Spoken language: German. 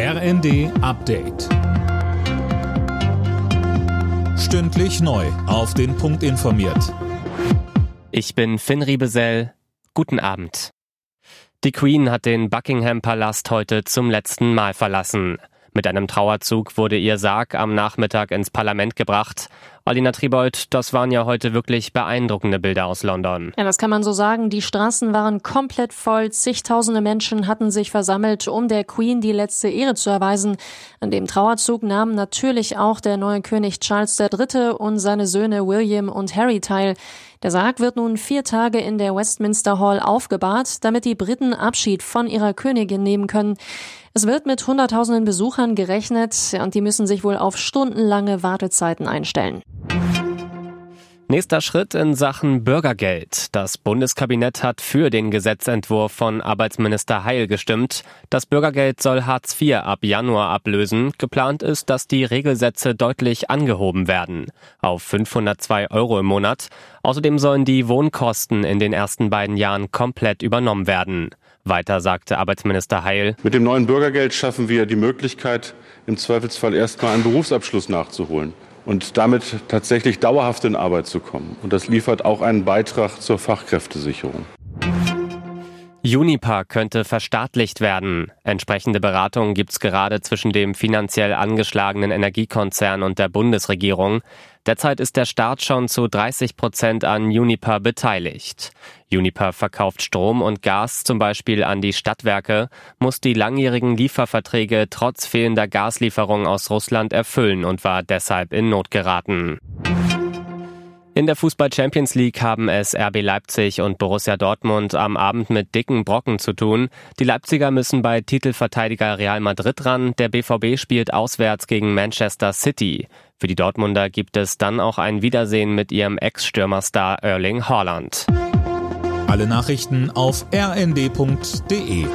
RND Update. Stündlich neu. Auf den Punkt informiert. Ich bin Finn Riebesell. Guten Abend. Die Queen hat den Buckingham Palast heute zum letzten Mal verlassen. Mit einem Trauerzug wurde ihr Sarg am Nachmittag ins Parlament gebracht. Alina Tribold, das waren ja heute wirklich beeindruckende Bilder aus London. Ja, das kann man so sagen. Die Straßen waren komplett voll. Zigtausende Menschen hatten sich versammelt, um der Queen die letzte Ehre zu erweisen. An dem Trauerzug nahmen natürlich auch der neue König Charles III. und seine Söhne William und Harry teil. Der Sarg wird nun vier Tage in der Westminster Hall aufgebahrt, damit die Briten Abschied von ihrer Königin nehmen können. Es wird mit Hunderttausenden Besuchern gerechnet und die müssen sich wohl auf stundenlange Wartezeiten einstellen. Nächster Schritt in Sachen Bürgergeld. Das Bundeskabinett hat für den Gesetzentwurf von Arbeitsminister Heil gestimmt. Das Bürgergeld soll Hartz IV ab Januar ablösen. Geplant ist, dass die Regelsätze deutlich angehoben werden. Auf 502 Euro im Monat. Außerdem sollen die Wohnkosten in den ersten beiden Jahren komplett übernommen werden. Weiter sagte Arbeitsminister Heil. Mit dem neuen Bürgergeld schaffen wir die Möglichkeit, im Zweifelsfall erstmal einen Berufsabschluss nachzuholen und damit tatsächlich dauerhaft in Arbeit zu kommen. Und das liefert auch einen Beitrag zur Fachkräftesicherung. Unipa könnte verstaatlicht werden. Entsprechende Beratungen gibt's gerade zwischen dem finanziell angeschlagenen Energiekonzern und der Bundesregierung. Derzeit ist der Staat schon zu 30 Prozent an Unipa beteiligt. Unipa verkauft Strom und Gas zum Beispiel an die Stadtwerke, muss die langjährigen Lieferverträge trotz fehlender Gaslieferungen aus Russland erfüllen und war deshalb in Not geraten. In der Fußball Champions League haben es RB Leipzig und Borussia Dortmund am Abend mit dicken Brocken zu tun. Die Leipziger müssen bei Titelverteidiger Real Madrid ran. Der BVB spielt auswärts gegen Manchester City. Für die Dortmunder gibt es dann auch ein Wiedersehen mit ihrem Ex-Stürmerstar Erling Haaland. Alle Nachrichten auf rnd.de